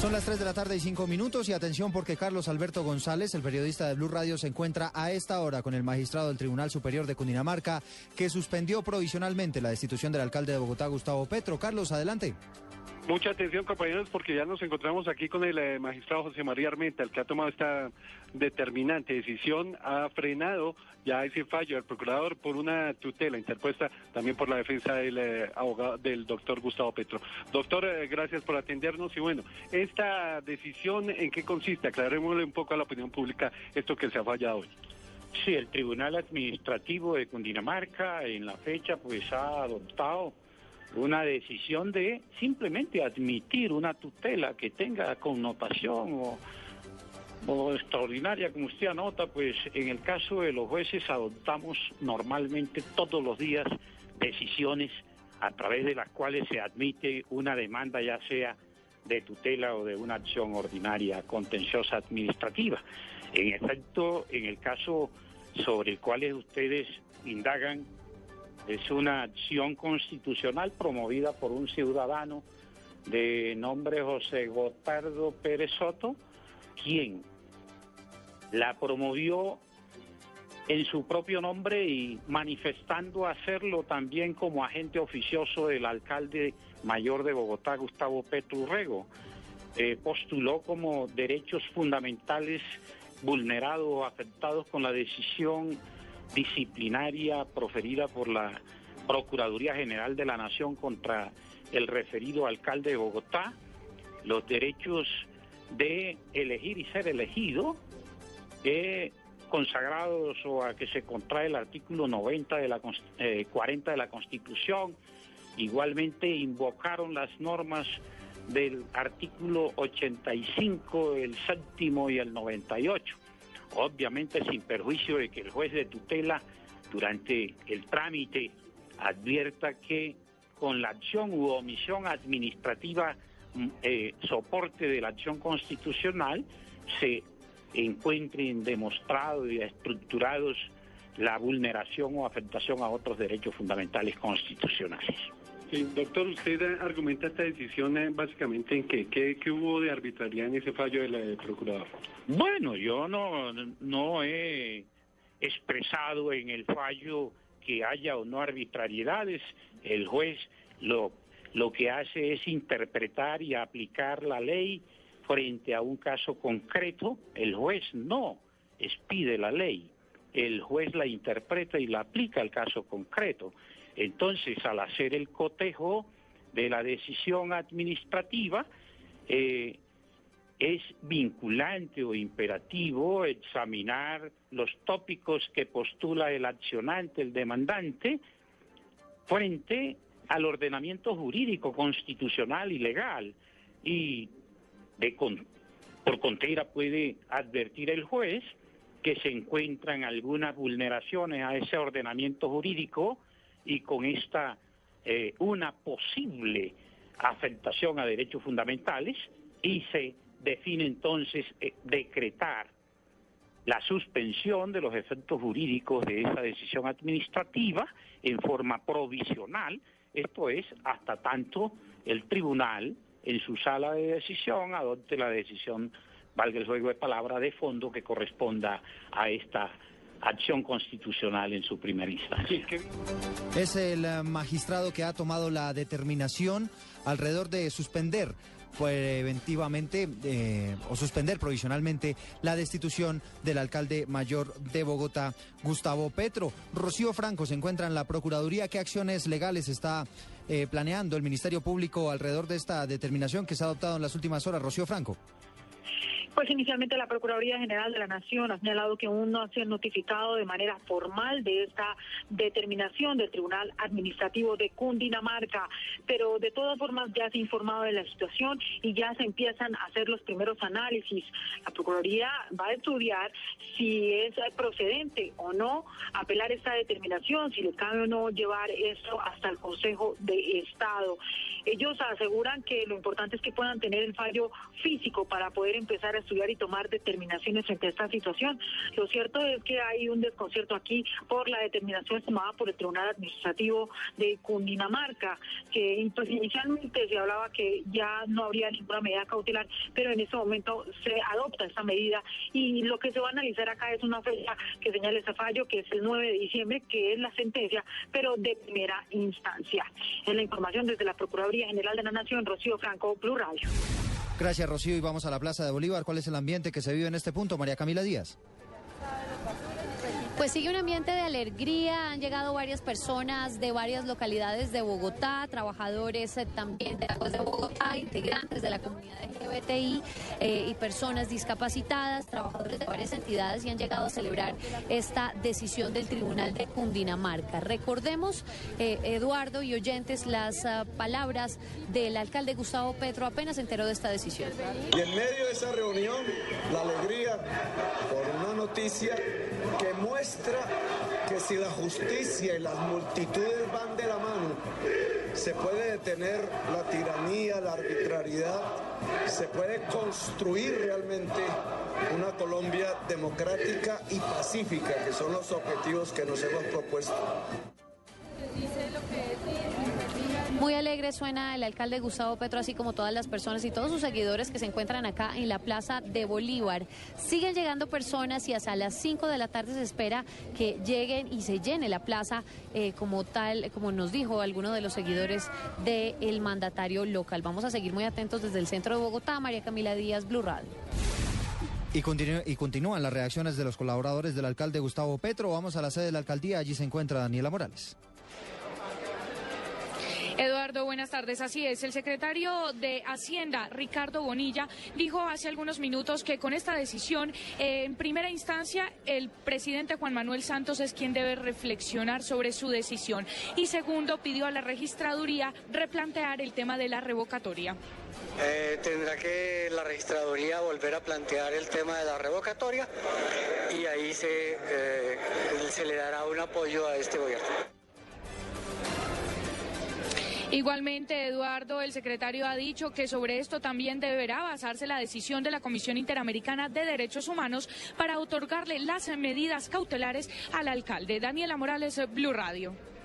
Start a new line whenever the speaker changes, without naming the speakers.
Son las 3 de la tarde y 5 minutos y atención porque Carlos Alberto González, el periodista de Blue Radio, se encuentra a esta hora con el magistrado del Tribunal Superior de Cundinamarca que suspendió provisionalmente la destitución del alcalde de Bogotá, Gustavo Petro. Carlos, adelante.
Mucha atención, compañeros, porque ya nos encontramos aquí con el eh, magistrado José María Armenta, el que ha tomado esta determinante decisión, ha frenado ya ese fallo del procurador por una tutela interpuesta también por la defensa del eh, abogado del doctor Gustavo Petro. Doctor, eh, gracias por atendernos y bueno, esta decisión en qué consiste, aclarémosle un poco a la opinión pública esto que se ha fallado hoy.
Sí, el Tribunal Administrativo de Cundinamarca en la fecha pues ha adoptado una decisión de simplemente admitir una tutela que tenga connotación o, extraordinaria, como usted anota, pues en el caso de los jueces adoptamos normalmente todos los días decisiones a través de las cuales se admite una demanda, ya sea de tutela o de una acción ordinaria contenciosa administrativa. En efecto, en el caso sobre el cual ustedes indagan, es una acción constitucional promovida por un ciudadano de nombre José Gotardo Pérez Soto, quien la promovió en su propio nombre y manifestando hacerlo también como agente oficioso del alcalde mayor de Bogotá, Gustavo Petrurrego. Eh, postuló como derechos fundamentales vulnerados o afectados con la decisión disciplinaria proferida por la Procuraduría General de la Nación contra el referido alcalde de Bogotá, los derechos de elegir y ser elegido, eh, consagrados o a que se contrae el artículo 90 de la 40 eh, de la Constitución, igualmente invocaron las normas del artículo 85, el séptimo y el 98 obviamente sin perjuicio de que el juez de tutela durante el trámite advierta que con la acción u omisión administrativa mm, eh, soporte de la acción constitucional se encuentren demostrados y estructurados la vulneración o afectación a otros derechos fundamentales constitucionales.
Sí, doctor, usted argumenta esta decisión eh, básicamente en qué, qué, hubo de arbitrariedad en ese fallo del de procurador.
Bueno, yo no, no he expresado en el fallo que haya o no arbitrariedades. El juez lo, lo que hace es interpretar y aplicar la ley frente a un caso concreto. El juez no expide la ley, el juez la interpreta y la aplica al caso concreto. Entonces, al hacer el cotejo de la decisión administrativa, eh, es vinculante o imperativo examinar los tópicos que postula el accionante, el demandante, frente al ordenamiento jurídico, constitucional y legal. Y por contera puede advertir el juez que se encuentran algunas vulneraciones a ese ordenamiento jurídico y con esta eh, una posible afectación a derechos fundamentales y se define entonces eh, decretar la suspensión de los efectos jurídicos de esa decisión administrativa en forma provisional, esto es, hasta tanto el tribunal en su sala de decisión adopte la decisión, valga el juego de palabra, de fondo que corresponda a esta acción constitucional en su primera instancia.
Es el eh, magistrado que ha tomado la determinación alrededor de suspender preventivamente eh, o suspender provisionalmente la destitución del alcalde mayor de Bogotá, Gustavo Petro. Rocío Franco se encuentra en la Procuraduría. ¿Qué acciones legales está eh, planeando el Ministerio Público alrededor de esta determinación que se ha adoptado en las últimas horas? Rocío Franco.
Pues inicialmente la Procuraduría General de la Nación ha señalado que aún no ha sido notificado de manera formal de esta determinación del Tribunal Administrativo de Cundinamarca, pero de todas formas ya se ha informado de la situación y ya se empiezan a hacer los primeros análisis. La Procuraduría va a estudiar si es procedente o no apelar esta determinación, si le cabe o no llevar esto hasta el Consejo de Estado. Ellos aseguran que lo importante es que puedan tener el fallo físico para poder empezar a estudiar y tomar determinaciones frente a esta situación. Lo cierto es que hay un desconcierto aquí por la determinación tomada por el Tribunal Administrativo de Cundinamarca, que pues, inicialmente se hablaba que ya no habría ninguna medida cautelar, pero en este momento se adopta esta medida y lo que se va a analizar acá es una fecha que señala ese fallo, que es el 9 de diciembre, que es la sentencia, pero de primera instancia. Es la información desde la Procuraduría General de la Nación, Rocío Franco, Radio.
Gracias, Rocío. Y vamos a la Plaza de Bolívar. ¿Cuál es el ambiente que se vive en este punto, María Camila Díaz?
Pues sigue un ambiente de alegría, han llegado varias personas de varias localidades de Bogotá, trabajadores eh, también de de Bogotá, integrantes de la comunidad LGBTI eh, y personas discapacitadas, trabajadores de varias entidades y han llegado a celebrar esta decisión del Tribunal de Cundinamarca. Recordemos, eh, Eduardo y oyentes, las ah, palabras del alcalde Gustavo Petro apenas enteró de esta decisión.
Y en medio de esa reunión, la alegría noticia que muestra que si la justicia y las multitudes van de la mano, se puede detener la tiranía, la arbitrariedad, se puede construir realmente una Colombia democrática y pacífica, que son los objetivos que nos hemos propuesto.
Muy alegre suena el alcalde Gustavo Petro, así como todas las personas y todos sus seguidores que se encuentran acá en la Plaza de Bolívar. Siguen llegando personas y hasta las 5 de la tarde se espera que lleguen y se llene la plaza eh, como tal, como nos dijo alguno de los seguidores del mandatario local. Vamos a seguir muy atentos desde el centro de Bogotá. María Camila Díaz, Blue Radio.
Y, y, continúan las reacciones de los colaboradores del alcalde Gustavo Petro. Vamos a la sede de la alcaldía. Allí se encuentra Daniela Morales.
Eduardo, buenas tardes. Así es, el secretario de Hacienda, Ricardo Bonilla, dijo hace algunos minutos que con esta decisión, eh, en primera instancia, el presidente Juan Manuel Santos es quien debe reflexionar sobre su decisión. Y segundo, pidió a la registraduría replantear el tema de la revocatoria.
Eh, tendrá que la registraduría volver a plantear el tema de la revocatoria y ahí se, eh, se le dará un apoyo a este gobierno.
Igualmente, Eduardo, el secretario ha dicho que sobre esto también deberá basarse la decisión de la Comisión Interamericana de Derechos Humanos para otorgarle las medidas cautelares al alcalde. Daniela Morales, Blue Radio.